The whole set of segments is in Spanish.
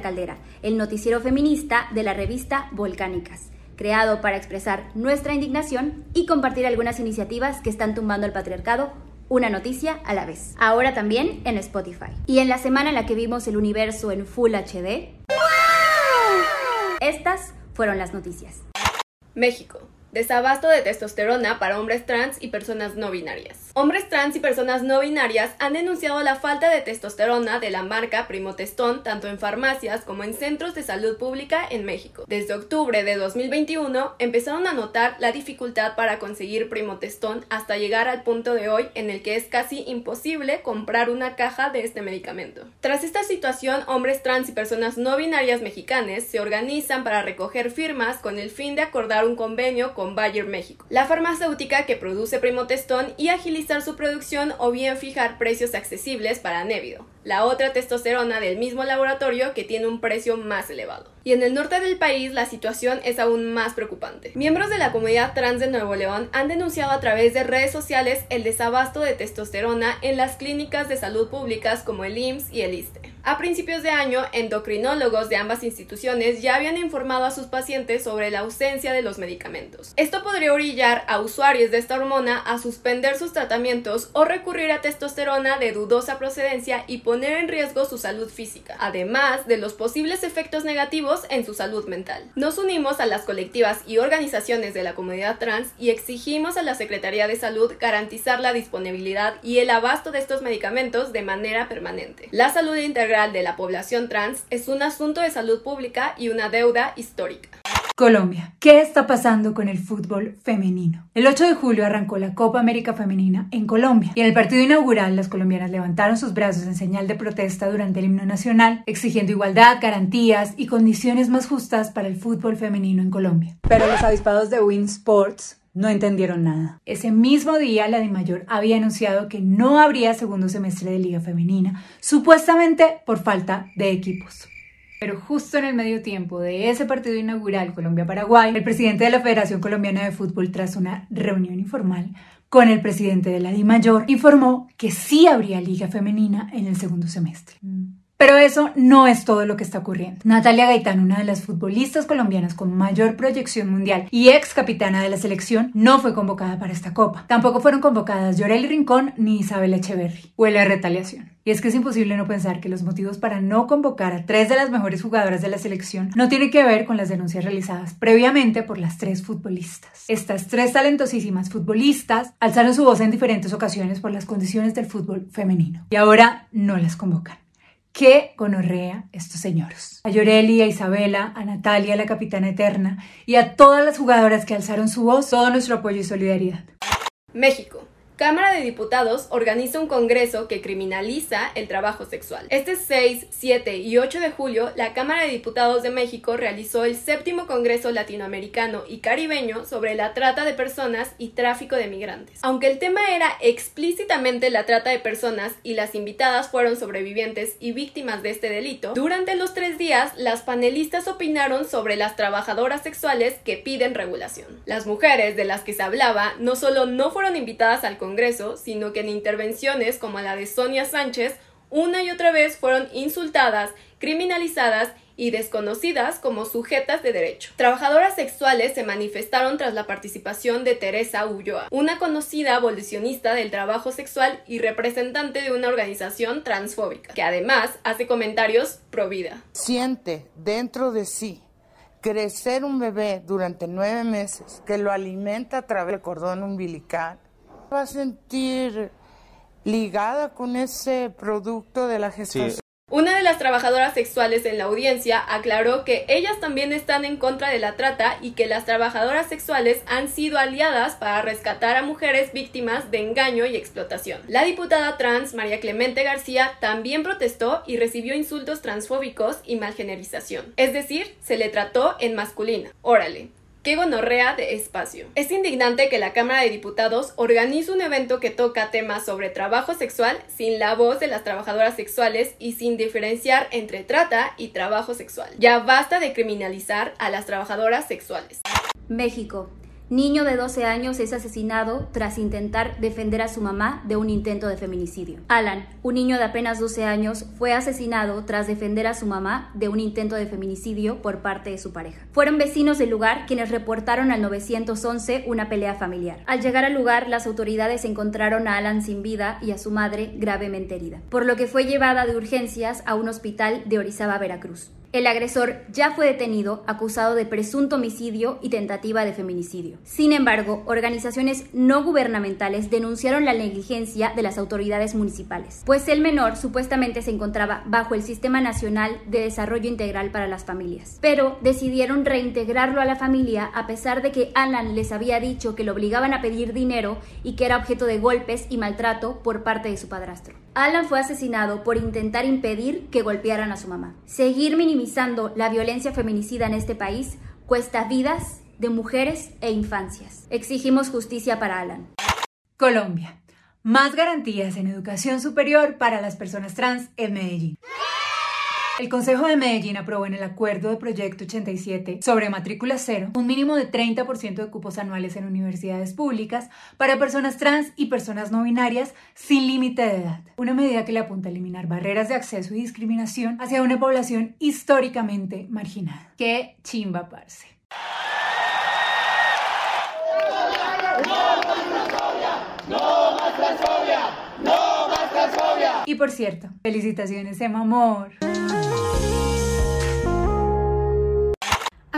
la Caldera, el noticiero feminista de la revista Volcánicas, creado para expresar nuestra indignación y compartir algunas iniciativas que están tumbando el patriarcado una noticia a la vez. Ahora también en Spotify. Y en la semana en la que vimos el universo en Full HD, estas fueron las noticias. México. Desabasto de testosterona para hombres trans y personas no binarias. Hombres trans y personas no binarias han denunciado la falta de testosterona de la marca Primotestón tanto en farmacias como en centros de salud pública en México. Desde octubre de 2021 empezaron a notar la dificultad para conseguir Primotestón hasta llegar al punto de hoy en el que es casi imposible comprar una caja de este medicamento. Tras esta situación, hombres trans y personas no binarias mexicanas se organizan para recoger firmas con el fin de acordar un convenio con Bayer México, la farmacéutica que produce Primotestón y agilizar su producción o bien fijar precios accesibles para Nevido, la otra testosterona del mismo laboratorio que tiene un precio más elevado. Y en el norte del país la situación es aún más preocupante. Miembros de la comunidad trans de Nuevo León han denunciado a través de redes sociales el desabasto de testosterona en las clínicas de salud públicas como el IMSS y el ISTE. A principios de año, endocrinólogos de ambas instituciones ya habían informado a sus pacientes sobre la ausencia de los medicamentos. Esto podría orillar a usuarios de esta hormona a suspender sus tratamientos o recurrir a testosterona de dudosa procedencia y poner en riesgo su salud física, además de los posibles efectos negativos en su salud mental. Nos unimos a las colectivas y organizaciones de la comunidad trans y exigimos a la Secretaría de Salud garantizar la disponibilidad y el abasto de estos medicamentos de manera permanente. La salud integral de la población trans es un asunto de salud pública y una deuda histórica. Colombia. ¿Qué está pasando con el fútbol femenino? El 8 de julio arrancó la Copa América Femenina en Colombia y en el partido inaugural las colombianas levantaron sus brazos en señal de protesta durante el himno nacional, exigiendo igualdad, garantías y condiciones más justas para el fútbol femenino en Colombia. Pero los avispados de Win Sports no entendieron nada. Ese mismo día, la DIMAYOR había anunciado que no habría segundo semestre de Liga Femenina, supuestamente por falta de equipos. Pero justo en el medio tiempo de ese partido inaugural Colombia-Paraguay, el presidente de la Federación Colombiana de Fútbol, tras una reunión informal con el presidente de la DIMAYOR, informó que sí habría Liga Femenina en el segundo semestre. Pero eso no es todo lo que está ocurriendo. Natalia Gaitán, una de las futbolistas colombianas con mayor proyección mundial y ex capitana de la selección, no fue convocada para esta copa. Tampoco fueron convocadas Llorel Rincón ni Isabel Echeverry. Huele a retaliación. Y es que es imposible no pensar que los motivos para no convocar a tres de las mejores jugadoras de la selección no tienen que ver con las denuncias realizadas previamente por las tres futbolistas. Estas tres talentosísimas futbolistas alzaron su voz en diferentes ocasiones por las condiciones del fútbol femenino y ahora no las convocan. ¡Qué gonorrea estos señores! A Yoreli, a Isabela, a Natalia, la capitana eterna, y a todas las jugadoras que alzaron su voz, todo nuestro apoyo y solidaridad. México. Cámara de Diputados organiza un congreso que criminaliza el trabajo sexual. Este 6, 7 y 8 de julio, la Cámara de Diputados de México realizó el séptimo Congreso Latinoamericano y Caribeño sobre la trata de personas y tráfico de migrantes. Aunque el tema era explícitamente la trata de personas y las invitadas fueron sobrevivientes y víctimas de este delito, durante los tres días las panelistas opinaron sobre las trabajadoras sexuales que piden regulación. Las mujeres de las que se hablaba no solo no fueron invitadas al Congreso, Congreso, sino que en intervenciones como la de Sonia Sánchez, una y otra vez fueron insultadas, criminalizadas y desconocidas como sujetas de derecho. Trabajadoras sexuales se manifestaron tras la participación de Teresa Ulloa, una conocida abolicionista del trabajo sexual y representante de una organización transfóbica, que además hace comentarios pro vida. Siente dentro de sí crecer un bebé durante nueve meses que lo alimenta a través del cordón umbilical va a sentir ligada con ese producto de la gestación. Una de las trabajadoras sexuales en la audiencia aclaró que ellas también están en contra de la trata y que las trabajadoras sexuales han sido aliadas para rescatar a mujeres víctimas de engaño y explotación. La diputada trans María Clemente García también protestó y recibió insultos transfóbicos y malgenerización, es decir, se le trató en masculina. Órale, ¡Qué gonorrea de espacio! Es indignante que la Cámara de Diputados organice un evento que toca temas sobre trabajo sexual sin la voz de las trabajadoras sexuales y sin diferenciar entre trata y trabajo sexual. Ya basta de criminalizar a las trabajadoras sexuales. México. Niño de 12 años es asesinado tras intentar defender a su mamá de un intento de feminicidio. Alan, un niño de apenas 12 años, fue asesinado tras defender a su mamá de un intento de feminicidio por parte de su pareja. Fueron vecinos del lugar quienes reportaron al 911 una pelea familiar. Al llegar al lugar, las autoridades encontraron a Alan sin vida y a su madre gravemente herida, por lo que fue llevada de urgencias a un hospital de Orizaba, Veracruz. El agresor ya fue detenido acusado de presunto homicidio y tentativa de feminicidio. Sin embargo, organizaciones no gubernamentales denunciaron la negligencia de las autoridades municipales, pues el menor supuestamente se encontraba bajo el Sistema Nacional de Desarrollo Integral para las Familias, pero decidieron reintegrarlo a la familia a pesar de que Alan les había dicho que lo obligaban a pedir dinero y que era objeto de golpes y maltrato por parte de su padrastro. Alan fue asesinado por intentar impedir que golpearan a su mamá. Seguir minimizando la violencia feminicida en este país cuesta vidas de mujeres e infancias. Exigimos justicia para Alan. Colombia. Más garantías en educación superior para las personas trans en Medellín. El Consejo de Medellín aprobó en el Acuerdo de Proyecto 87 sobre matrícula cero un mínimo de 30% de cupos anuales en universidades públicas para personas trans y personas no binarias sin límite de edad. Una medida que le apunta a eliminar barreras de acceso y discriminación hacia una población históricamente marginada. ¡Qué chimba, parce! Y por cierto, felicitaciones, Emma Amor.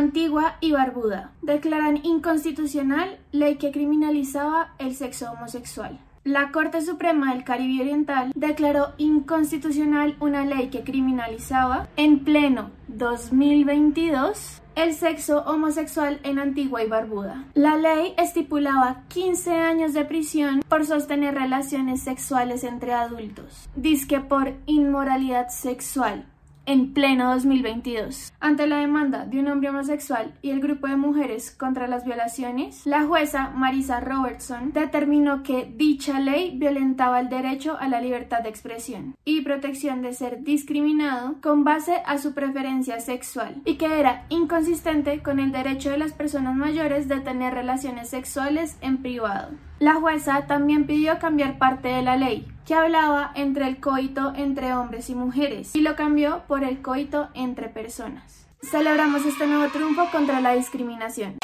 Antigua y Barbuda declaran inconstitucional ley que criminalizaba el sexo homosexual. La Corte Suprema del Caribe Oriental declaró inconstitucional una ley que criminalizaba en pleno 2022 el sexo homosexual en Antigua y Barbuda. La ley estipulaba 15 años de prisión por sostener relaciones sexuales entre adultos, disque por inmoralidad sexual en pleno 2022. Ante la demanda de un hombre homosexual y el grupo de mujeres contra las violaciones, la jueza Marisa Robertson determinó que dicha ley violentaba el derecho a la libertad de expresión y protección de ser discriminado con base a su preferencia sexual y que era inconsistente con el derecho de las personas mayores de tener relaciones sexuales en privado. La jueza también pidió cambiar parte de la ley, que hablaba entre el coito entre hombres y mujeres, y lo cambió por el coito entre personas. Celebramos este nuevo triunfo contra la discriminación.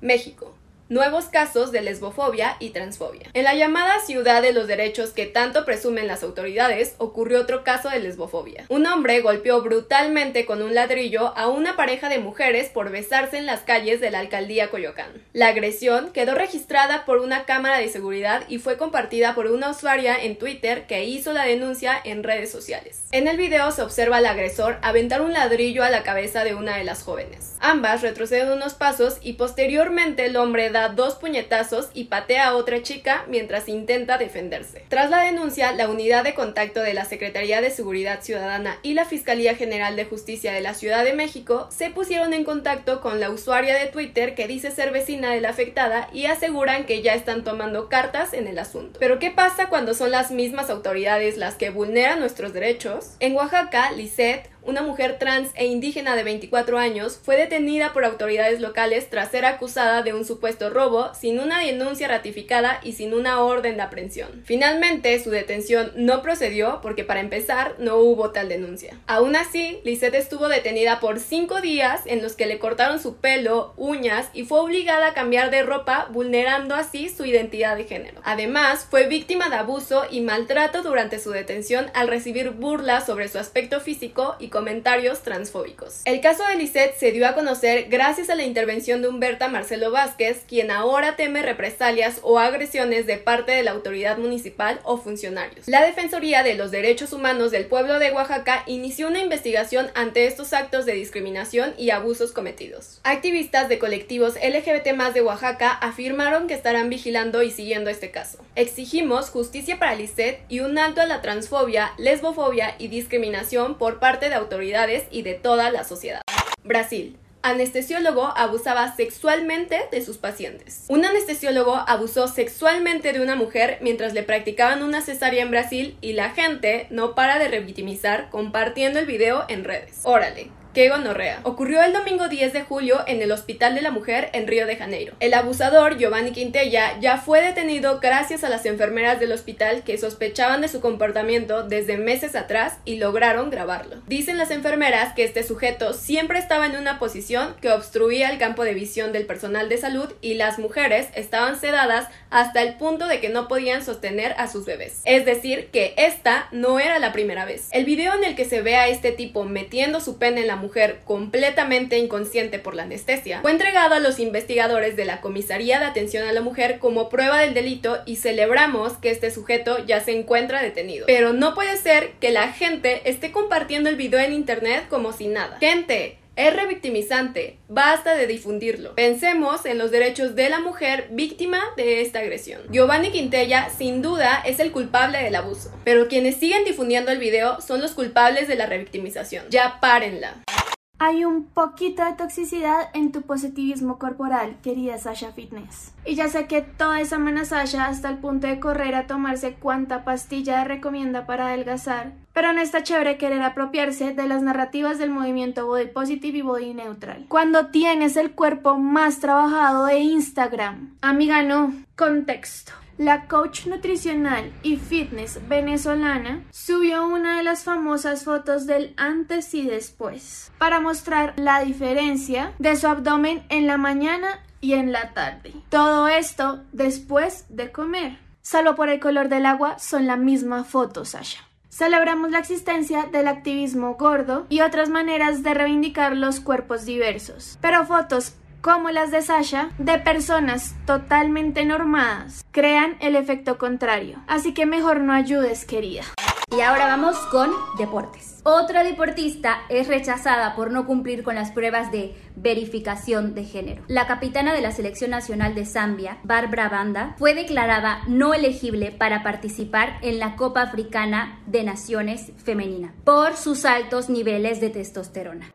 México. Nuevos casos de lesbofobia y transfobia. En la llamada ciudad de los derechos que tanto presumen las autoridades, ocurrió otro caso de lesbofobia. Un hombre golpeó brutalmente con un ladrillo a una pareja de mujeres por besarse en las calles de la alcaldía Coyoacán. La agresión quedó registrada por una cámara de seguridad y fue compartida por una usuaria en Twitter que hizo la denuncia en redes sociales. En el video se observa al agresor aventar un ladrillo a la cabeza de una de las jóvenes. Ambas retroceden unos pasos y posteriormente el hombre dos puñetazos y patea a otra chica mientras intenta defenderse. Tras la denuncia, la unidad de contacto de la Secretaría de Seguridad Ciudadana y la Fiscalía General de Justicia de la Ciudad de México se pusieron en contacto con la usuaria de Twitter que dice ser vecina de la afectada y aseguran que ya están tomando cartas en el asunto. Pero ¿qué pasa cuando son las mismas autoridades las que vulneran nuestros derechos? En Oaxaca, Lisette, una mujer trans e indígena de 24 años fue detenida por autoridades locales tras ser acusada de un supuesto robo sin una denuncia ratificada y sin una orden de aprehensión. Finalmente, su detención no procedió porque para empezar no hubo tal denuncia. Aún así, Lisette estuvo detenida por cinco días en los que le cortaron su pelo, uñas y fue obligada a cambiar de ropa vulnerando así su identidad de género. Además, fue víctima de abuso y maltrato durante su detención al recibir burlas sobre su aspecto físico y comentarios transfóbicos. El caso de Lisette se dio a conocer gracias a la intervención de Humberta Marcelo Vázquez, quien ahora teme represalias o agresiones de parte de la autoridad municipal o funcionarios. La Defensoría de los Derechos Humanos del pueblo de Oaxaca inició una investigación ante estos actos de discriminación y abusos cometidos. Activistas de colectivos LGBT de Oaxaca afirmaron que estarán vigilando y siguiendo este caso. Exigimos justicia para Lisette y un alto a la transfobia, lesbofobia y discriminación por parte de autoridades y de toda la sociedad. Brasil anestesiólogo abusaba sexualmente de sus pacientes. Un anestesiólogo abusó sexualmente de una mujer mientras le practicaban una cesárea en Brasil y la gente no para de revictimizar compartiendo el video en redes. Órale, ¡Qué gonorrea! Ocurrió el domingo 10 de julio en el Hospital de la Mujer en Río de Janeiro. El abusador, Giovanni Quintella, ya fue detenido gracias a las enfermeras del hospital que sospechaban de su comportamiento desde meses atrás y lograron grabarlo. Dicen las enfermeras que este sujeto siempre estaba en una posición que obstruía el campo de visión del personal de salud y las mujeres estaban sedadas hasta el punto de que no podían sostener a sus bebés. Es decir, que esta no era la primera vez. El video en el que se ve a este tipo metiendo su pene en la mujer completamente inconsciente por la anestesia fue entregado a los investigadores de la Comisaría de Atención a la Mujer como prueba del delito y celebramos que este sujeto ya se encuentra detenido. Pero no puede ser que la gente esté compartiendo el video en internet como si nada. Gente, es revictimizante, basta de difundirlo. Pensemos en los derechos de la mujer víctima de esta agresión. Giovanni Quintella sin duda es el culpable del abuso, pero quienes siguen difundiendo el video son los culpables de la revictimización. Ya párenla. Hay un poquito de toxicidad en tu positivismo corporal, querida Sasha Fitness. Y ya sé que toda esa Sasha hasta el punto de correr a tomarse cuanta pastilla recomienda para adelgazar. Pero no está chévere querer apropiarse de las narrativas del movimiento body positive y body neutral. Cuando tienes el cuerpo más trabajado de Instagram. Amiga, no. Contexto. La coach nutricional y fitness venezolana subió una de las famosas fotos del antes y después para mostrar la diferencia de su abdomen en la mañana y en la tarde. Todo esto después de comer. Salvo por el color del agua, son la misma foto, Sasha. Celebramos la existencia del activismo gordo y otras maneras de reivindicar los cuerpos diversos. Pero fotos como las de Sasha, de personas totalmente normadas, crean el efecto contrario. Así que mejor no ayudes, querida. Y ahora vamos con deportes. Otra deportista es rechazada por no cumplir con las pruebas de verificación de género. La capitana de la selección nacional de Zambia, Barbara Banda, fue declarada no elegible para participar en la Copa Africana de Naciones Femenina por sus altos niveles de testosterona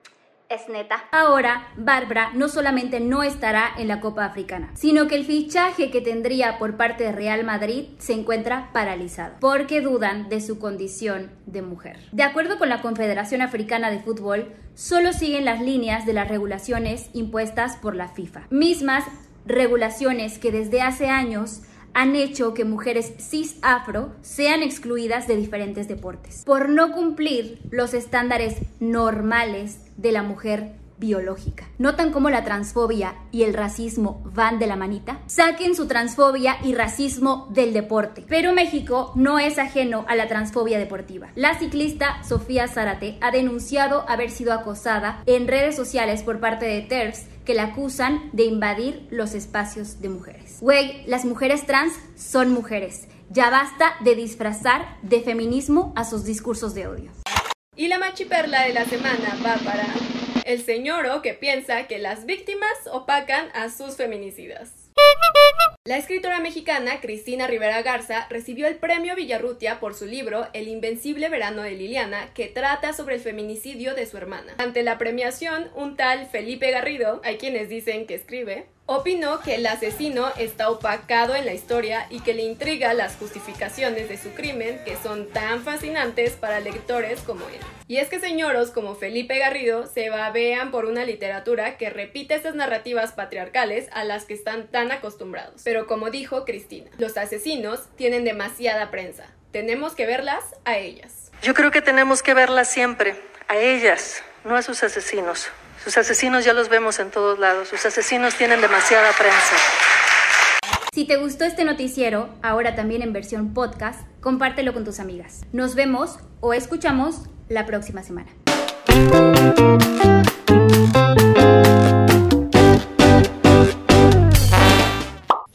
es neta. Ahora, Bárbara no solamente no estará en la Copa Africana, sino que el fichaje que tendría por parte de Real Madrid se encuentra paralizado, porque dudan de su condición de mujer. De acuerdo con la Confederación Africana de Fútbol, solo siguen las líneas de las regulaciones impuestas por la FIFA, mismas regulaciones que desde hace años han hecho que mujeres cis afro sean excluidas de diferentes deportes. Por no cumplir los estándares normales de la mujer biológica. ¿Notan cómo la transfobia y el racismo van de la manita? Saquen su transfobia y racismo del deporte. Pero México no es ajeno a la transfobia deportiva. La ciclista Sofía Zárate ha denunciado haber sido acosada en redes sociales por parte de TERFs que la acusan de invadir los espacios de mujeres. Güey, las mujeres trans son mujeres. Ya basta de disfrazar de feminismo a sus discursos de odio. Y la machiperla de la semana va para el señoro que piensa que las víctimas opacan a sus feminicidas. La escritora mexicana Cristina Rivera Garza recibió el premio Villarrutia por su libro El invencible verano de Liliana, que trata sobre el feminicidio de su hermana. Ante la premiación, un tal Felipe Garrido, hay quienes dicen que escribe, opinó que el asesino está opacado en la historia y que le intriga las justificaciones de su crimen que son tan fascinantes para lectores como él. Y es que señoros como Felipe Garrido se babean por una literatura que repite estas narrativas patriarcales a las que están tan acostumbrados. Pero como dijo Cristina, los asesinos tienen demasiada prensa. Tenemos que verlas a ellas. Yo creo que tenemos que verlas siempre, a ellas, no a sus asesinos. Sus asesinos ya los vemos en todos lados. Sus asesinos tienen demasiada prensa. Si te gustó este noticiero, ahora también en versión podcast, compártelo con tus amigas. Nos vemos o escuchamos la próxima semana.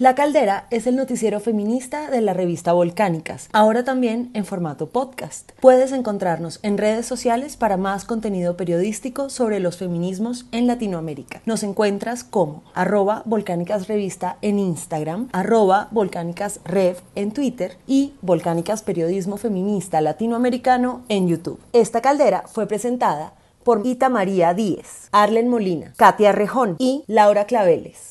La Caldera es el noticiero feminista de la revista Volcánicas, ahora también en formato podcast. Puedes encontrarnos en redes sociales para más contenido periodístico sobre los feminismos en Latinoamérica. Nos encuentras como arroba Volcánicas Revista en Instagram, arroba Volcánicas Rev en Twitter y Volcánicas Periodismo Feminista Latinoamericano en YouTube. Esta caldera fue presentada por Ita María Díez, Arlen Molina, Katia Rejón y Laura Claveles.